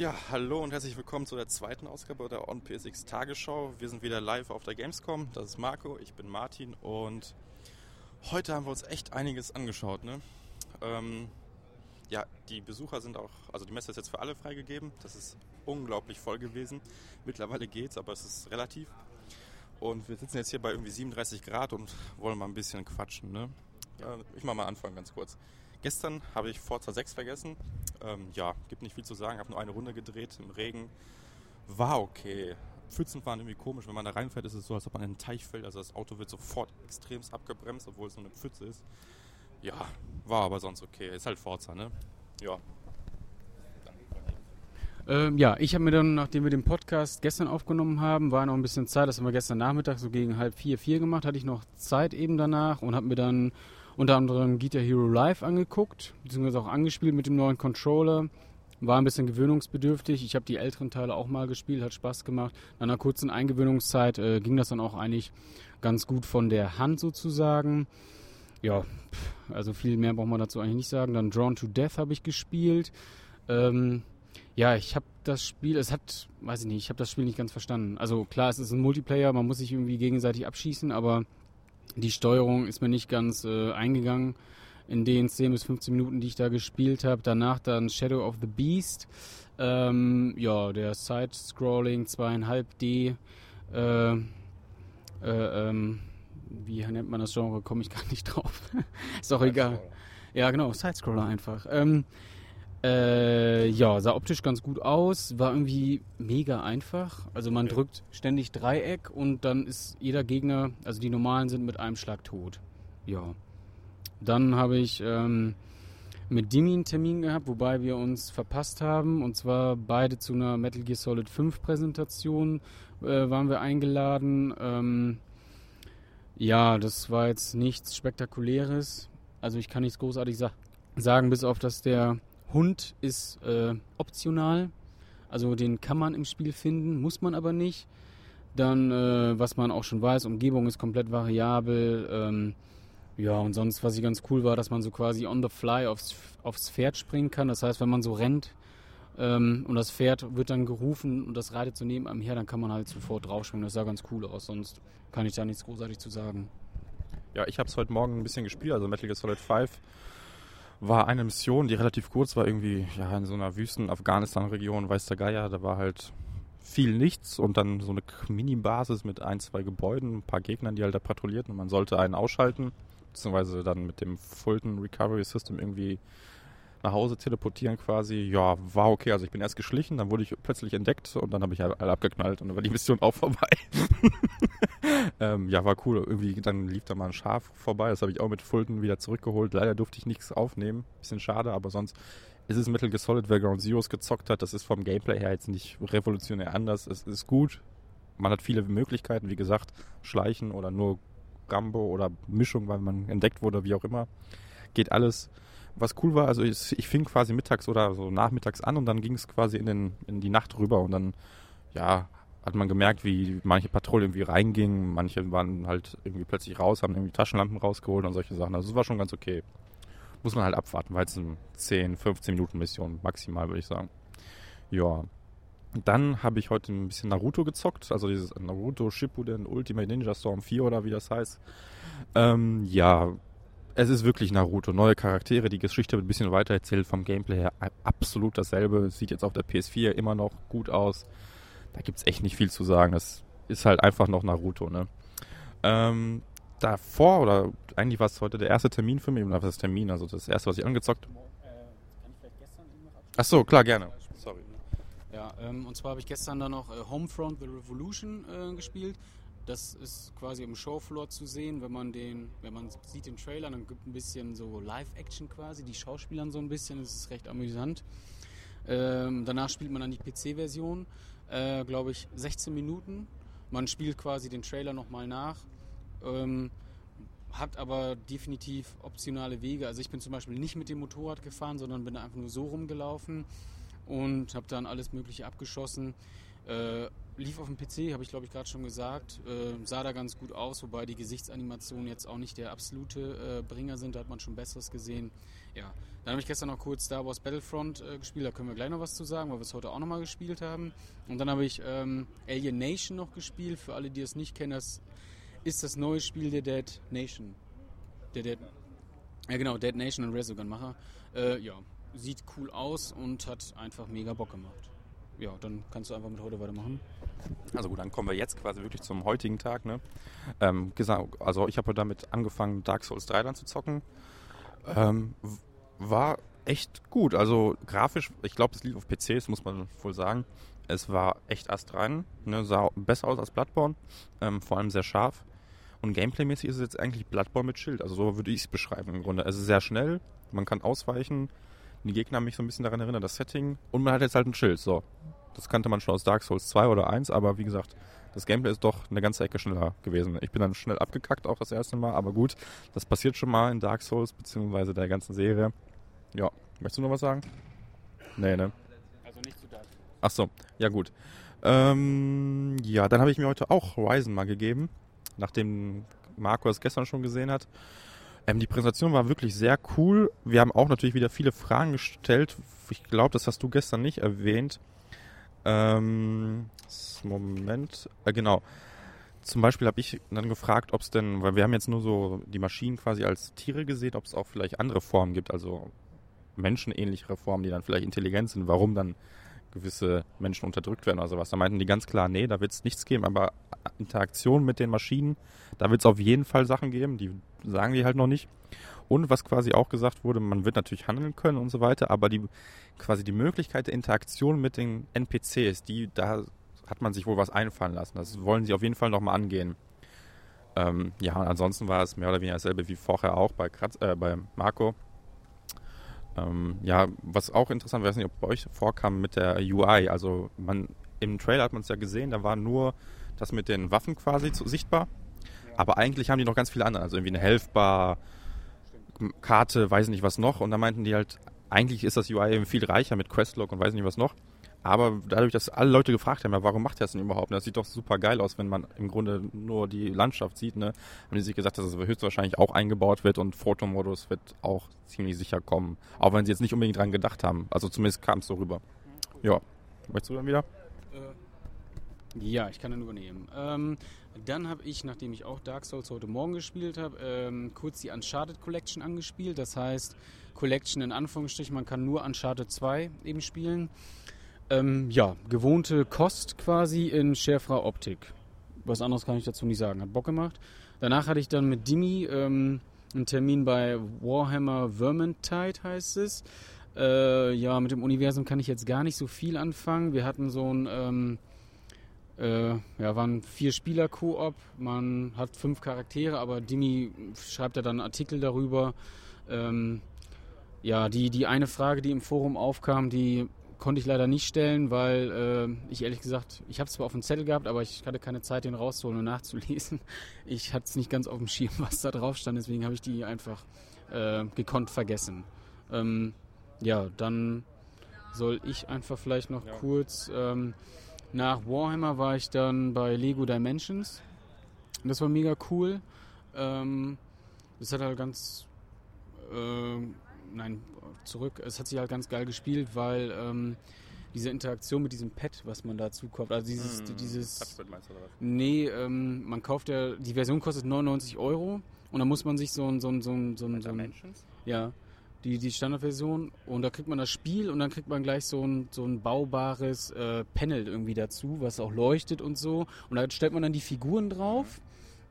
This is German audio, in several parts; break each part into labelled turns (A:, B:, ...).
A: Ja, hallo und herzlich willkommen zu der zweiten Ausgabe der OnPSX Tagesschau. Wir sind wieder live auf der Gamescom. Das ist Marco, ich bin Martin und heute haben wir uns echt einiges angeschaut. Ne? Ähm, ja, die Besucher sind auch, also die Messe ist jetzt für alle freigegeben. Das ist unglaublich voll gewesen. Mittlerweile geht's, aber es ist relativ. Und wir sitzen jetzt hier bei irgendwie 37 Grad und wollen mal ein bisschen quatschen. Ne? Ja, ich mach mal anfangen ganz kurz. Gestern habe ich Forza 6 vergessen. Ähm, ja, gibt nicht viel zu sagen. Habe nur eine Runde gedreht im Regen. War okay. Pfützen waren irgendwie komisch. Wenn man da reinfährt, ist es so, als ob man in einen Teich fällt. Also das Auto wird sofort extremst abgebremst, obwohl es so eine Pfütze ist. Ja, war aber sonst okay. Ist halt Forza, ne? Ja.
B: Ähm, ja, ich habe mir dann, nachdem wir den Podcast gestern aufgenommen haben, war noch ein bisschen Zeit, das haben wir gestern Nachmittag so gegen halb vier, vier gemacht, hatte ich noch Zeit eben danach und habe mir dann unter anderem Guitar Hero Live angeguckt, beziehungsweise auch angespielt mit dem neuen Controller. War ein bisschen gewöhnungsbedürftig. Ich habe die älteren Teile auch mal gespielt, hat Spaß gemacht. Nach einer kurzen Eingewöhnungszeit äh, ging das dann auch eigentlich ganz gut von der Hand sozusagen. Ja, also viel mehr braucht man dazu eigentlich nicht sagen. Dann Drawn to Death habe ich gespielt. Ähm, ja, ich habe das Spiel, es hat, weiß ich nicht, ich habe das Spiel nicht ganz verstanden. Also klar, es ist ein Multiplayer, man muss sich irgendwie gegenseitig abschießen, aber die Steuerung ist mir nicht ganz äh, eingegangen in den 10 bis 15 Minuten, die ich da gespielt habe. Danach dann Shadow of the Beast. Ähm, ja, der Side-Scrolling 2,5D. Äh, äh, ähm, wie nennt man das Genre? Komme ich gar nicht drauf. ist doch egal. Ja, genau, Side-Scroller einfach. Ähm, äh, ja, sah optisch ganz gut aus, war irgendwie mega einfach. Also man drückt ständig Dreieck und dann ist jeder Gegner, also die normalen sind mit einem Schlag tot. Ja. Dann habe ich ähm, mit Dimi einen Termin gehabt, wobei wir uns verpasst haben. Und zwar beide zu einer Metal Gear Solid 5 Präsentation äh, waren wir eingeladen. Ähm, ja, das war jetzt nichts Spektakuläres. Also ich kann nichts großartig sa sagen, bis auf dass der Hund ist äh, optional, also den kann man im Spiel finden, muss man aber nicht. Dann, äh, was man auch schon weiß, Umgebung ist komplett variabel. Ähm, ja, und sonst, was ich ganz cool war, dass man so quasi on the fly aufs, aufs Pferd springen kann. Das heißt, wenn man so rennt ähm, und das Pferd wird dann gerufen und das reitet so neben einem her, dann kann man halt sofort draufspringen. Das sah ganz cool aus, sonst kann ich da nichts großartig zu sagen.
A: Ja, ich habe es heute Morgen ein bisschen gespielt, also Metal Gear Solid 5 war eine Mission, die relativ kurz war, irgendwie ja, in so einer Wüsten Afghanistan-Region, weiß der Geier, da war halt viel nichts und dann so eine Mini-Basis mit ein, zwei Gebäuden, ein paar Gegnern, die halt da patrouillierten und man sollte einen ausschalten, beziehungsweise dann mit dem Fulton Recovery System irgendwie nach Hause teleportieren quasi. Ja, war okay. Also ich bin erst geschlichen, dann wurde ich plötzlich entdeckt und dann habe ich alle abgeknallt und dann war die Mission auch vorbei. ähm, ja, war cool. Irgendwie dann lief da mal ein Schaf vorbei. Das habe ich auch mit Fulton wieder zurückgeholt. Leider durfte ich nichts aufnehmen. Bisschen schade, aber sonst ist es Metal Gear Solid, wer Ground Zeroes gezockt hat. Das ist vom Gameplay her jetzt nicht revolutionär anders. Es ist gut. Man hat viele Möglichkeiten, wie gesagt, schleichen oder nur Rambo oder Mischung, weil man entdeckt wurde, wie auch immer. Geht alles was cool war, also ich, ich fing quasi mittags oder so nachmittags an und dann ging es quasi in, den, in die Nacht rüber und dann, ja, hat man gemerkt, wie manche Patrouillen irgendwie reingingen, manche waren halt irgendwie plötzlich raus, haben irgendwie Taschenlampen rausgeholt und solche Sachen. Also es war schon ganz okay. Muss man halt abwarten, weil es eine 10, 15 Minuten Mission maximal, würde ich sagen. Ja. Dann habe ich heute ein bisschen Naruto gezockt, also dieses Naruto Shippuden Ultimate Ninja Storm 4 oder wie das heißt. Ähm, ja, es ist wirklich Naruto. Neue Charaktere, die Geschichte wird ein bisschen weiter erzählt, vom Gameplay her absolut dasselbe. Sieht jetzt auf der PS4 immer noch gut aus. Da gibt es echt nicht viel zu sagen. Das ist halt einfach noch Naruto, ne? Ähm, davor, oder eigentlich war es heute der erste Termin für mich, oder was Termin? Also das erste, was ich angezockt habe. Ach so, klar, gerne. Sorry.
B: Ja, ähm, und zwar habe ich gestern dann noch äh, Homefront The Revolution äh, gespielt. Das ist quasi im Showfloor zu sehen, wenn man den, wenn man sieht den Trailer, dann gibt ein bisschen so Live-Action quasi, die Schauspielern so ein bisschen, das ist recht amüsant. Ähm, danach spielt man dann die PC-Version, äh, glaube ich, 16 Minuten. Man spielt quasi den Trailer nochmal nach. Ähm, hat aber definitiv optionale Wege. Also ich bin zum Beispiel nicht mit dem Motorrad gefahren, sondern bin einfach nur so rumgelaufen. und habe dann alles Mögliche abgeschossen. Äh, lief auf dem PC, habe ich glaube ich gerade schon gesagt. Äh, sah da ganz gut aus, wobei die Gesichtsanimationen jetzt auch nicht der absolute äh, Bringer sind. Da hat man schon Besseres gesehen. Ja, dann habe ich gestern noch kurz Star Wars Battlefront äh, gespielt. Da können wir gleich noch was zu sagen, weil wir es heute auch nochmal gespielt haben. Und dann habe ich ähm, Alien Nation noch gespielt. Für alle, die es nicht kennen, das ist das neue Spiel der Dead Nation. Der Dead. Ja, genau, Dead Nation und Resogun-Macher. Äh, ja, sieht cool aus und hat einfach mega Bock gemacht ja, dann kannst du einfach mit heute weitermachen.
A: Also gut, dann kommen wir jetzt quasi wirklich zum heutigen Tag. Ne? Ähm, also ich habe damit angefangen, Dark Souls 3 dann zu zocken. Ähm, war echt gut. Also grafisch, ich glaube, es lief auf PCs, muss man wohl sagen. Es war echt astrein, ne? sah besser aus als Bloodborne, ähm, vor allem sehr scharf. Und gameplaymäßig ist es jetzt eigentlich Bloodborne mit Schild. Also so würde ich es beschreiben im Grunde. Es ist sehr schnell, man kann ausweichen, die Gegner haben mich so ein bisschen daran erinnert, das Setting. Und man hat jetzt halt ein Schild. So. Das kannte man schon aus Dark Souls 2 oder 1, aber wie gesagt, das Gameplay ist doch eine ganze Ecke schneller gewesen. Ich bin dann schnell abgekackt auch das erste Mal, aber gut, das passiert schon mal in Dark Souls beziehungsweise der ganzen Serie. Ja, möchtest du noch was sagen? Nee, ne? Also nicht zu Dark Souls. Ach so, ja gut. Ähm, ja, dann habe ich mir heute auch Horizon mal gegeben, nachdem Marco es gestern schon gesehen hat. Ähm, die Präsentation war wirklich sehr cool. Wir haben auch natürlich wieder viele Fragen gestellt. Ich glaube, das hast du gestern nicht erwähnt. Ähm, Moment, äh, genau. Zum Beispiel habe ich dann gefragt, ob es denn, weil wir haben jetzt nur so die Maschinen quasi als Tiere gesehen, ob es auch vielleicht andere Formen gibt, also menschenähnlichere Formen, die dann vielleicht intelligent sind. Warum dann gewisse Menschen unterdrückt werden oder sowas. Da meinten die ganz klar, nee, da wird es nichts geben, aber Interaktion mit den Maschinen, da wird es auf jeden Fall Sachen geben, die sagen die halt noch nicht. Und was quasi auch gesagt wurde, man wird natürlich handeln können und so weiter, aber die quasi die Möglichkeit der Interaktion mit den NPCs, die da hat man sich wohl was einfallen lassen. Das wollen sie auf jeden Fall nochmal angehen. Ähm, ja, und ansonsten war es mehr oder weniger dasselbe wie vorher auch bei, Kratz, äh, bei Marco. Ähm, ja, was auch interessant, weiß nicht, ob bei euch vorkam mit der UI. Also man im Trailer hat man es ja gesehen, da war nur das mit den Waffen quasi zu, sichtbar. Aber eigentlich haben die noch ganz viele andere, also irgendwie eine Helfbar, Karte, weiß nicht was noch. Und da meinten die halt, eigentlich ist das UI viel reicher mit Questlog und weiß nicht was noch. Aber dadurch, dass alle Leute gefragt haben, ja, warum macht er das denn überhaupt? Das sieht doch super geil aus, wenn man im Grunde nur die Landschaft sieht. Ne? Haben die sich gesagt, dass es höchstwahrscheinlich auch eingebaut wird und Fotomodus wird auch ziemlich sicher kommen. Auch wenn sie jetzt nicht unbedingt dran gedacht haben. Also zumindest kam es so rüber. Ja. Möchtest du dann wieder?
B: Äh, ja, ich kann dann übernehmen. Ähm, dann habe ich, nachdem ich auch Dark Souls heute Morgen gespielt habe, ähm, kurz die Uncharted Collection angespielt. Das heißt, Collection in Anführungsstrichen, man kann nur Uncharted 2 eben spielen. Ähm, ja, gewohnte Kost quasi in schärferer Optik. Was anderes kann ich dazu nicht sagen. Hat Bock gemacht. Danach hatte ich dann mit Dimi ähm, einen Termin bei Warhammer Vermintide, heißt es. Äh, ja, mit dem Universum kann ich jetzt gar nicht so viel anfangen. Wir hatten so ein, ähm, äh, ja, waren vier Spieler Koop. Man hat fünf Charaktere, aber Dimi schreibt ja dann Artikel darüber. Ähm, ja, die, die eine Frage, die im Forum aufkam, die konnte ich leider nicht stellen, weil äh, ich ehrlich gesagt, ich habe es zwar auf dem Zettel gehabt, aber ich hatte keine Zeit, den rauszuholen und nachzulesen. Ich hatte es nicht ganz auf dem Schirm, was da drauf stand, deswegen habe ich die einfach äh, gekonnt vergessen. Ähm, ja, dann soll ich einfach vielleicht noch ja. kurz. Ähm, nach Warhammer war ich dann bei Lego Dimensions. Das war mega cool. Ähm, das hat halt ganz. Äh, nein, zurück. Es hat sich halt ganz geil gespielt, weil ähm, diese Interaktion mit diesem Pad, was man dazu kauft, also dieses, mm, dieses Touchpad meinst du oder was? Nee, ähm, man kauft ja, die Version kostet 99 Euro und dann muss man sich so ein, so ein, so ein, so ein, so ein ja, die, die Standardversion und da kriegt man das Spiel und dann kriegt man gleich so ein, so ein baubares äh, Panel irgendwie dazu, was auch leuchtet und so und da stellt man dann die Figuren drauf.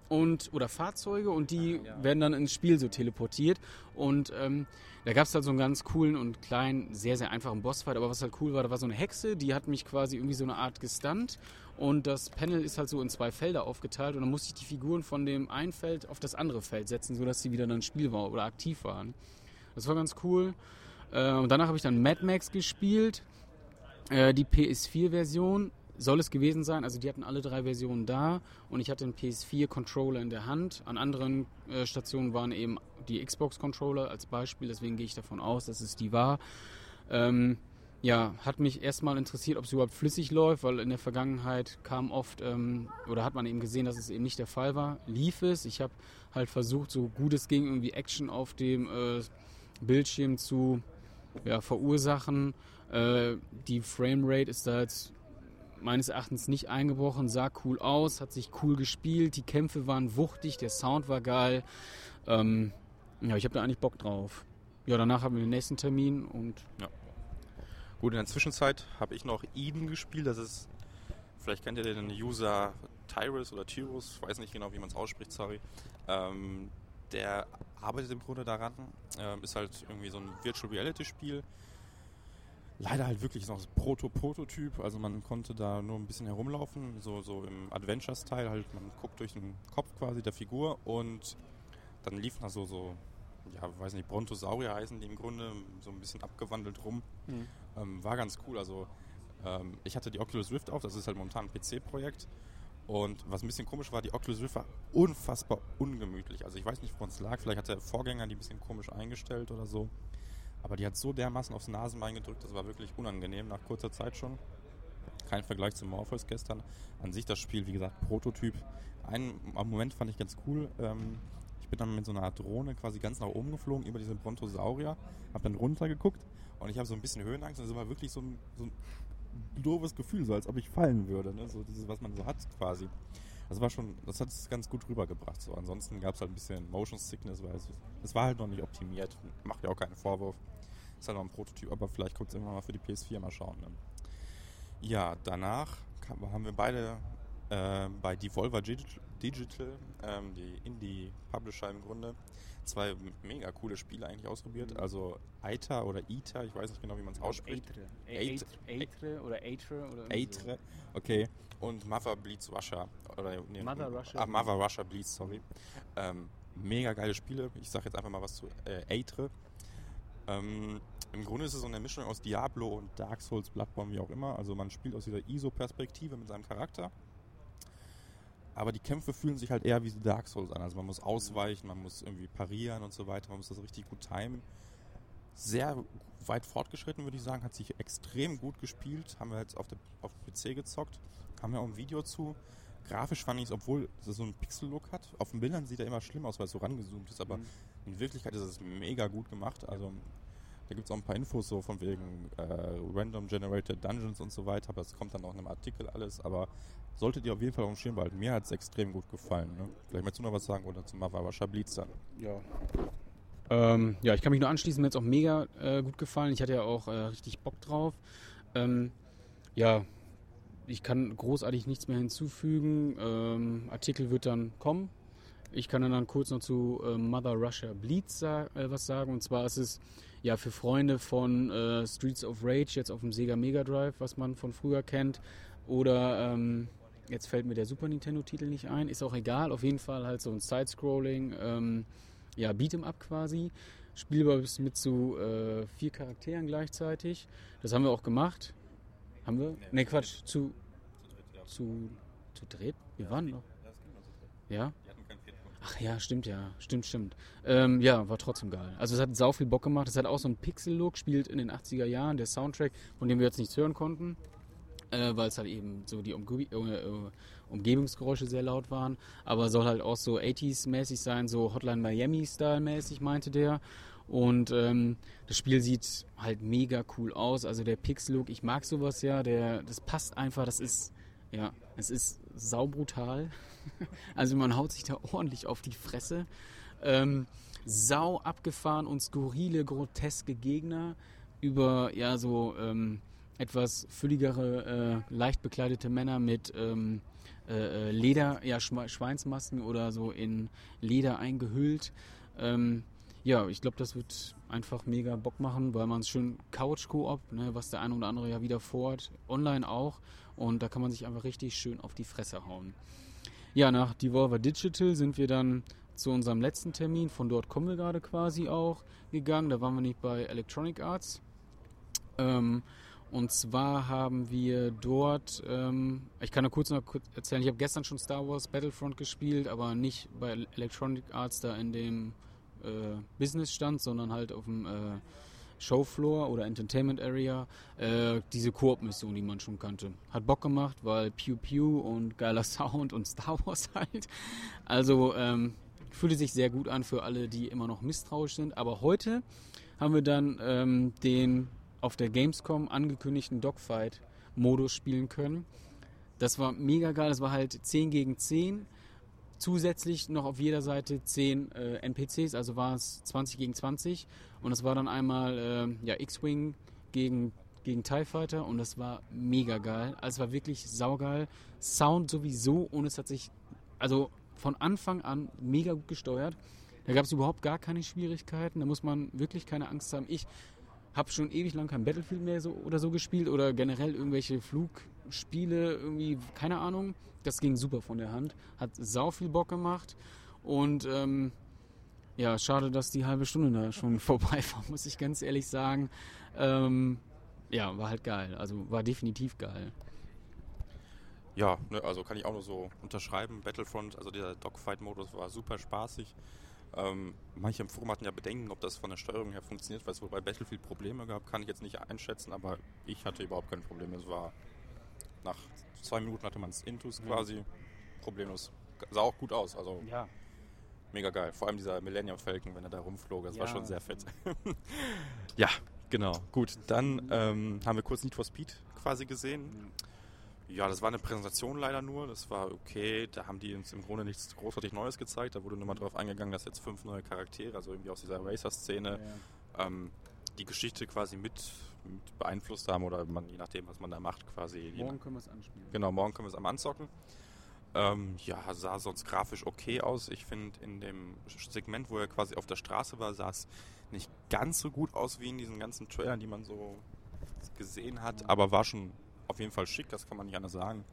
B: Und oder Fahrzeuge und die ja. werden dann ins Spiel so teleportiert und ähm, da gab es halt so einen ganz coolen und kleinen, sehr, sehr einfachen Bossfight, aber was halt cool war, da war so eine Hexe, die hat mich quasi irgendwie so eine Art gestunt und das Panel ist halt so in zwei Felder aufgeteilt und dann musste ich die Figuren von dem einen Feld auf das andere Feld setzen, sodass sie wieder dann spielbar oder aktiv waren. Das war ganz cool. Äh, und danach habe ich dann Mad Max gespielt, äh, die PS4-Version soll es gewesen sein. Also die hatten alle drei Versionen da und ich hatte einen PS4-Controller in der Hand. An anderen äh, Stationen waren eben die Xbox-Controller als Beispiel, deswegen gehe ich davon aus, dass es die war. Ähm, ja, hat mich erstmal interessiert, ob es überhaupt flüssig läuft, weil in der Vergangenheit kam oft, ähm, oder hat man eben gesehen, dass es eben nicht der Fall war. Lief es. Ich habe halt versucht, so gut es ging, irgendwie Action auf dem äh, Bildschirm zu ja, verursachen. Äh, die Framerate ist da jetzt meines Erachtens nicht eingebrochen, sah cool aus, hat sich cool gespielt, die Kämpfe waren wuchtig, der Sound war geil. Ähm, ja, ich habe da eigentlich Bock drauf. Ja, danach haben wir den nächsten Termin und.
A: Ja. Gut, in der Zwischenzeit habe ich noch Eden gespielt. Das ist, vielleicht kennt ihr den User Tyrus oder Tyrus, weiß nicht genau, wie man es ausspricht, sorry. Ähm, der arbeitet im Grunde daran. Ähm, ist halt irgendwie so ein Virtual Reality Spiel leider halt wirklich noch Proto-Prototyp. Also man konnte da nur ein bisschen herumlaufen, so, so im Adventure-Style halt. Man guckt durch den Kopf quasi der Figur und dann liefen da so, so, ja, weiß nicht, Brontosaurier heißen die im Grunde, so ein bisschen abgewandelt rum. Mhm. Ähm, war ganz cool. Also ähm, ich hatte die Oculus Rift auf, das ist halt momentan ein PC-Projekt. Und was ein bisschen komisch war, die Oculus Rift war unfassbar ungemütlich. Also ich weiß nicht, woran es lag. Vielleicht hat der Vorgänger die ein bisschen komisch eingestellt oder so. Aber die hat so dermaßen aufs Nasenbein gedrückt, das war wirklich unangenehm nach kurzer Zeit schon. Kein Vergleich zu Morpheus gestern. An sich das Spiel, wie gesagt, Prototyp. Einen Moment fand ich ganz cool. Ähm, ich bin dann mit so einer Drohne quasi ganz nach oben geflogen über diese Brontosaurier, habe dann runtergeguckt und ich habe so ein bisschen Höhenangst. Das war wirklich so ein, so ein doofes Gefühl, so als ob ich fallen würde. Ne? So dieses, was man so hat quasi. Das war schon, das hat es ganz gut rübergebracht. So. Ansonsten gab es halt ein bisschen Motion Sickness, weil es, es war halt noch nicht optimiert. Macht ja auch keinen Vorwurf. Ist halt noch ein Prototyp, aber vielleicht kommt es irgendwann mal für die PS4 mal schauen. Ne? Ja, danach kam, haben wir beide äh, bei Devolver Digital, ähm, die Indie-Publisher im Grunde, zwei mega coole Spiele eigentlich ausprobiert. Mhm. Also Aita oder Ita, ich weiß nicht genau, wie man es ausspricht.
B: Aitre. Aitre oder Aitre oder
A: Aitre, okay. Und Mother Bleeds Russia. Oder,
B: nee, Mother Russia.
A: Ah, Mother Russia Bleeds, sorry. Ähm, mega geile Spiele. Ich sage jetzt einfach mal was zu äh, Aitre. Ähm, Im Grunde ist es so eine Mischung aus Diablo und Dark Souls, Bloodborne, wie auch immer. Also man spielt aus dieser ISO-Perspektive mit seinem Charakter aber die Kämpfe fühlen sich halt eher wie Dark Souls an. Also man muss ausweichen, man muss irgendwie parieren und so weiter, man muss das richtig gut timen. Sehr weit fortgeschritten, würde ich sagen, hat sich extrem gut gespielt. Haben wir jetzt auf, der, auf dem PC gezockt, haben wir auch ein Video zu. Grafisch fand ich es, obwohl es so einen Pixel-Look hat, auf den Bildern sieht er immer schlimm aus, weil es so rangezoomt ist, aber mhm. in Wirklichkeit ist es mega gut gemacht. Also da gibt es auch ein paar Infos so von wegen äh, Random Generated Dungeons und so weiter, aber das kommt dann auch in einem Artikel alles. Aber solltet ihr auf jeden Fall auf dem Schirm behalten. Mir hat es extrem gut gefallen. Ne? Vielleicht möchtest du noch was sagen oder zum Mava Schablitz dann.
B: Ja. Ähm, ja, ich kann mich nur anschließen, mir hat es auch mega äh, gut gefallen. Ich hatte ja auch äh, richtig Bock drauf. Ähm, ja, ich kann großartig nichts mehr hinzufügen. Ähm, Artikel wird dann kommen. Ich kann dann kurz noch zu äh, Mother Russia Bleeds sa äh, was sagen. Und zwar ist es ja für Freunde von äh, Streets of Rage jetzt auf dem Sega Mega Drive, was man von früher kennt. Oder ähm, jetzt fällt mir der Super Nintendo-Titel nicht ein, ist auch egal. Auf jeden Fall halt so ein Side-Scrolling, ähm, ja, Beat'em Up quasi. Spielbar bis mit zu äh, vier Charakteren gleichzeitig. Das haben wir auch gemacht. Haben wir? Ne, Quatsch, zu, zu, zu dritt? Wir waren noch. Ja? Ach ja, stimmt ja, stimmt, stimmt. Ähm, ja, war trotzdem geil. Also es hat sau viel Bock gemacht. Es hat auch so einen Pixel-Look, spielt in den 80er Jahren, der Soundtrack, von dem wir jetzt nichts hören konnten, äh, weil es halt eben so die Umge äh, Umgebungsgeräusche sehr laut waren. Aber soll halt auch so 80s-mäßig sein, so Hotline Miami-Style-mäßig, meinte der. Und ähm, das Spiel sieht halt mega cool aus. Also der Pixel-Look, ich mag sowas ja, der, das passt einfach, das ist ja, es ist saubrutal. also man haut sich da ordentlich auf die Fresse. Ähm, sau abgefahren und skurrile, groteske Gegner über ja so ähm, etwas fülligere, äh, leicht bekleidete Männer mit ähm, äh, äh Leder, ja Schweinsmasken oder so in Leder eingehüllt. Ähm, ja, ich glaube, das wird einfach mega Bock machen, weil man es schön Couch-Koop, ne, was der eine oder andere ja wieder vorhat, online auch. Und da kann man sich einfach richtig schön auf die Fresse hauen. Ja, nach Devolver Digital sind wir dann zu unserem letzten Termin. Von dort kommen wir gerade quasi auch gegangen. Da waren wir nicht bei Electronic Arts. Ähm, und zwar haben wir dort, ähm, ich kann nur kurz noch kurz erzählen, ich habe gestern schon Star Wars Battlefront gespielt, aber nicht bei Electronic Arts da in dem äh, Business stand, sondern halt auf dem äh, Showfloor oder Entertainment Area äh, diese Koop-Mission, die man schon kannte. Hat Bock gemacht, weil Pew Pew und geiler Sound und Star Wars halt. Also ähm, fühlte sich sehr gut an für alle, die immer noch misstrauisch sind. Aber heute haben wir dann ähm, den auf der Gamescom angekündigten Dogfight-Modus spielen können. Das war mega geil. Das war halt 10 gegen 10 zusätzlich noch auf jeder Seite 10 äh, NPCs, also war es 20 gegen 20. Und es war dann einmal äh, ja, X-Wing gegen, gegen TIE Fighter und das war mega geil. Also es war wirklich saugeil. Sound sowieso und es hat sich also von Anfang an mega gut gesteuert. Da gab es überhaupt gar keine Schwierigkeiten. Da muss man wirklich keine Angst haben. Ich habe schon ewig lang kein Battlefield mehr so oder so gespielt oder generell irgendwelche Flugspiele, irgendwie, keine Ahnung. Das ging super von der Hand. Hat sau viel Bock gemacht. Und ähm, ja, schade, dass die halbe Stunde da schon vorbei war, muss ich ganz ehrlich sagen. Ähm, ja, war halt geil. Also war definitiv geil.
A: Ja, ne, also kann ich auch nur so unterschreiben. Battlefront, also der Dogfight-Modus war super spaßig. Ähm, manche im Forum hatten ja Bedenken, ob das von der Steuerung her funktioniert, weil es wohl bei Battlefield Probleme gab, kann ich jetzt nicht einschätzen, aber ich hatte überhaupt kein Problem. Es war nach zwei Minuten hatte man es Intus quasi problemlos. Sah auch gut aus, also
B: Ja.
A: mega geil. Vor allem dieser Millennium Falcon, wenn er da rumflog, das war
B: Ja.
A: schon sehr fett. ja, genau. Gut, dann ähm, haben wir kurz Need for Speed quasi gesehen. Ja, das war eine Präsentation leider nur. Das war okay. Da haben die uns im Grunde nichts großartig Neues gezeigt. Da wurde nur mal drauf eingegangen, dass jetzt fünf neue Charaktere, also irgendwie aus dieser Racer-Szene, ähm, die Geschichte quasi mit beeinflusst haben oder man, je nachdem, was man da macht, quasi.
B: Morgen können wir es anspielen.
A: Genau, morgen können wir es am anzocken. Ähm, ja, sah sonst grafisch okay aus. Ich finde, in dem Segment, wo er quasi auf der Straße war, sah es nicht ganz so gut aus wie in diesen ganzen Trailern, die man so gesehen hat, aber war schon auf jeden Fall schick, das kann man nicht anders sagen.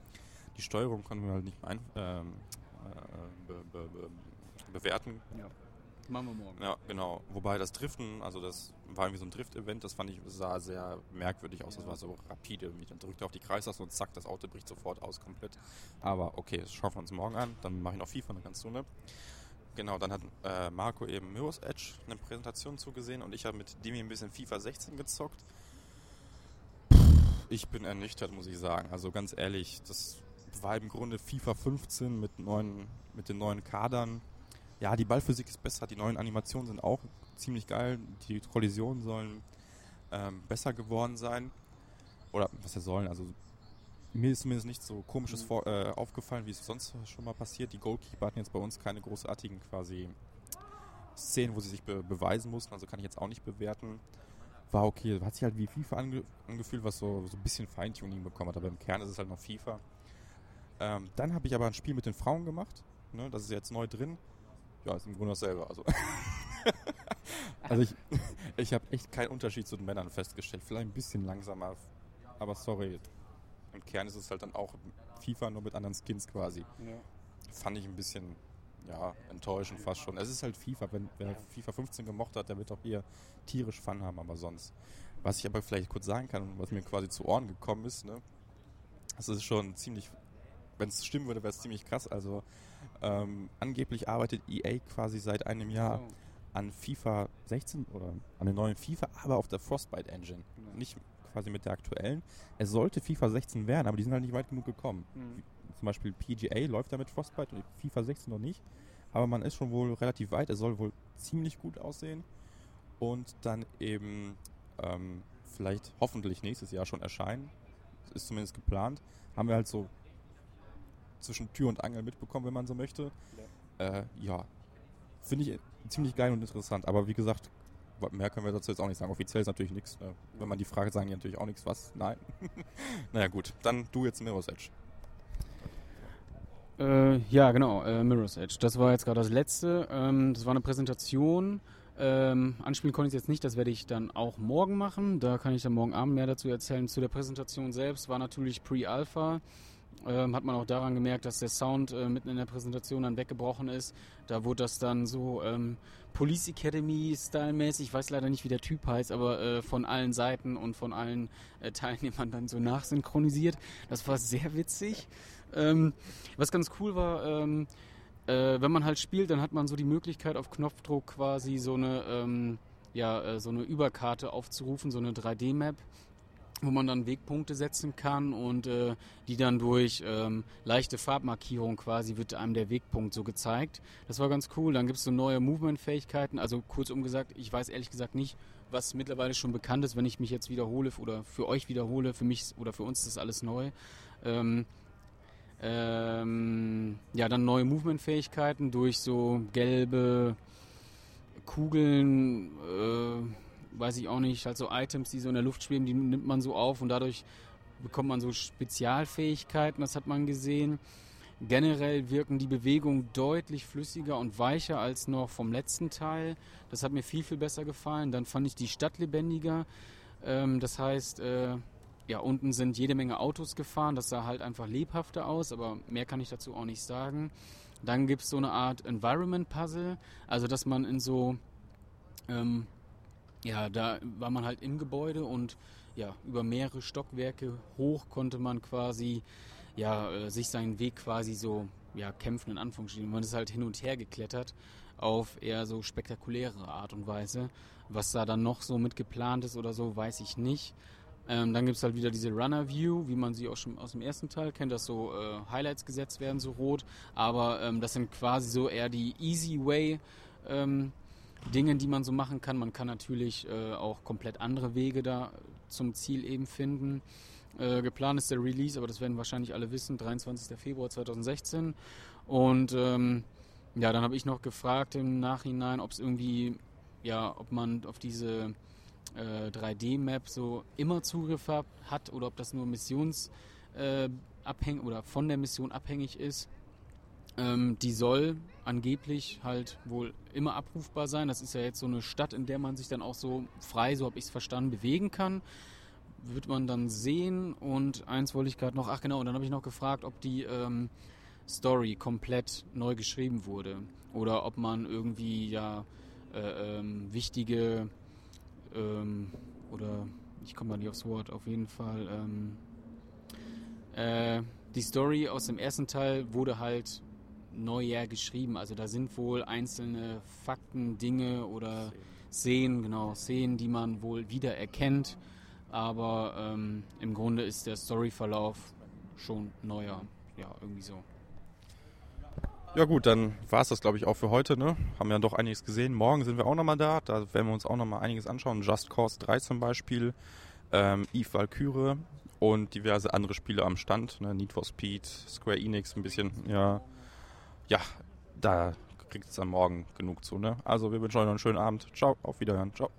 A: Die Steuerung konnten wir halt nicht beein- ähm, äh, be be be bewerten.
B: Ja. Machen wir morgen.
A: Ja, genau. Wobei das Driften, also das war irgendwie so ein Drift-Event, das fand ich, sah sehr merkwürdig aus. Das war so rapide irgendwie. Dann drückt er auf die Kreistaste und zack, das Auto bricht sofort aus komplett. Aber okay, das schauen wir uns morgen an. Dann mache ich noch FIFA eine ganze Stunde. Genau, dann hat äh, Marco eben Mirror's Edge eine Präsentation zugesehen und ich habe mit Demi ein bisschen FIFA 16 gezockt. Ich bin ernüchtert, muss ich sagen. Also ganz ehrlich, das war im Grunde FIFA 15 mit, neuen, mit den neuen Kadern. Ja, die Ballphysik ist besser, die neuen Animationen sind auch ziemlich geil. Die Kollisionen sollen ähm, besser geworden sein. Oder was sie sollen, also mir ist zumindest nichts so komisches
B: Mhm.
A: vor, äh, aufgefallen, wie es sonst schon mal passiert. Die Goalkeeper hatten jetzt bei uns keine großartigen quasi Szenen, wo sie sich be beweisen mussten, also kann ich jetzt auch nicht bewerten. War okay, hat sich halt wie FIFA ange angefühlt, was so, so ein bisschen Feintuning bekommen hat, aber im Kern ist es halt noch FIFA. Ähm, dann habe ich aber ein Spiel mit den Frauen gemacht, ne, das ist jetzt neu drin. Ja, ist im Grunde dasselbe. Also, also ich, ich habe echt keinen Unterschied zu den Männern festgestellt. Vielleicht ein bisschen langsamer, aber sorry. Im Kern ist es halt dann auch FIFA nur mit anderen Skins quasi.
B: Ja.
A: Fand ich ein bisschen ja, enttäuschend fast schon. Es ist halt FIFA. Wenn wer FIFA 15 gemocht hat, der wird auch hier tierisch Fun haben, aber sonst. Was ich aber vielleicht kurz sagen kann, was mir quasi zu Ohren gekommen ist, ne, das ist schon ziemlich, wenn es stimmen würde, wäre es ziemlich krass. Also ähm, angeblich arbeitet EA quasi seit einem Jahr
B: So.
A: an FIFA 16 oder an der neuen FIFA, aber auf der Frostbite Engine.
B: Ja.
A: Nicht quasi mit der aktuellen. Es sollte FIFA 16 werden, aber die sind halt nicht weit genug gekommen.
B: Mhm.
A: Zum Beispiel PGA läuft da mit Frostbite und FIFA 16 noch nicht. Aber man ist schon wohl relativ weit. Es soll wohl ziemlich gut aussehen. Und dann eben ähm, vielleicht hoffentlich nächstes Jahr schon erscheinen. Ist zumindest geplant. Haben wir halt so zwischen Tür und Angel mitbekommen, wenn man so möchte. Ja, äh, ja. finde ich ziemlich geil und interessant. Aber wie gesagt, mehr können wir dazu jetzt auch nicht sagen. Offiziell ist natürlich nichts. Äh, wenn man die Frage sagen die natürlich auch nichts. Was? Nein. naja gut, dann du jetzt Mirror's Edge.
B: Äh, ja, genau, äh, Mirror's Edge. Das war jetzt gerade das letzte. Ähm, das war eine Präsentation. Ähm, anspielen konnte ich jetzt nicht, das werde ich dann auch morgen machen. Da kann ich dann morgen Abend mehr dazu erzählen. Zu der Präsentation selbst war natürlich Pre-Alpha. Ähm, hat man auch daran gemerkt, dass der Sound äh, mitten in der Präsentation dann weggebrochen ist. Da wurde das dann so ähm, Police Academy-Style-mäßig, ich weiß leider nicht, wie der Typ heißt, aber äh, von allen Seiten und von allen äh, Teilnehmern dann so nachsynchronisiert. Das war sehr witzig. Ähm, was ganz cool war, ähm, äh, wenn man halt spielt, dann hat man so die Möglichkeit auf Knopfdruck quasi so eine, ähm, ja, äh, so eine Überkarte aufzurufen, so eine 3D-Map wo man dann Wegpunkte setzen kann und äh, die dann durch ähm, leichte Farbmarkierung quasi wird einem der Wegpunkt so gezeigt. Das war ganz cool. Dann gibt es so neue Movement-Fähigkeiten. Also kurzum gesagt, ich weiß ehrlich gesagt nicht, was mittlerweile schon bekannt ist, wenn ich mich jetzt wiederhole oder für euch wiederhole. Für mich oder für uns ist das alles neu. Ähm, ähm, ja, dann neue Movement-Fähigkeiten durch so gelbe Kugeln. Äh, weiß ich auch nicht, halt so Items, die so in der Luft schweben, die nimmt man so auf und dadurch bekommt man so Spezialfähigkeiten, das hat man gesehen. Generell wirken die Bewegungen deutlich flüssiger und weicher als noch vom letzten Teil. Das hat mir viel, viel besser gefallen. Dann fand ich die Stadt lebendiger. Ähm, das heißt, äh, ja, unten sind jede Menge Autos gefahren. Das sah halt einfach lebhafter aus, aber mehr kann ich dazu auch nicht sagen. Dann gibt es so eine Art Environment Puzzle, also dass man in so ähm, ja, da war man halt im Gebäude und ja, über mehrere Stockwerke hoch konnte man quasi ja, äh, sich seinen Weg quasi so ja, kämpfen in Anführungsstrichen. Man ist halt hin und her geklettert auf eher so spektakuläre Art und Weise. Was da dann noch so mit geplant ist oder so, weiß ich nicht. Ähm, dann gibt es halt wieder diese Runner View, wie man sie auch schon aus dem ersten Teil kennt, dass so äh, Highlights gesetzt werden, so rot. Aber ähm, das sind quasi so eher die Easy Way ähm, Dinge, die man so machen kann. Man kann natürlich äh, auch komplett andere Wege da zum Ziel eben finden. Äh, geplant ist der Release, aber das werden wahrscheinlich alle wissen, 23. Februar 2016. Und ähm, ja, dann habe ich noch gefragt im Nachhinein, ob es irgendwie, ja, ob man auf diese äh, 3D-Map so immer Zugriff hat, oder ob das nur missionsabhängig äh, oder von der Mission abhängig ist. Ähm, die soll angeblich halt wohl immer abrufbar sein. Das ist ja jetzt so eine Stadt, in der man sich dann auch so frei, so habe ich es verstanden, bewegen kann. Wird man dann sehen. Und eins wollte ich gerade noch, ach genau, und dann habe ich noch gefragt, ob die ähm, Story komplett neu geschrieben wurde. Oder ob man irgendwie ja äh, ähm, wichtige ähm, oder ich komme mal nicht aufs Wort, auf jeden Fall. Ähm, äh, die Story aus dem ersten Teil wurde halt Neujahr geschrieben. Also da sind wohl einzelne Fakten, Dinge oder Szenen, genau, Szenen, die man wohl wiedererkennt. Aber ähm, im Grunde ist der Storyverlauf schon neuer. Ja, irgendwie so.
A: Ja gut, dann war es das glaube ich auch für heute. Ne? Haben ja doch einiges gesehen. Morgen sind wir auch nochmal da. Da werden wir uns auch nochmal einiges anschauen. Just Cause 3 zum Beispiel, ähm, Eve Valkyrie und diverse andere Spiele am Stand. Ne? Need for Speed, Square Enix ein bisschen, ja ja, da kriegt es am Morgen genug zu. Ne? Also wir wünschen euch noch einen schönen Abend. Ciao, auf Wiederhören. Ciao.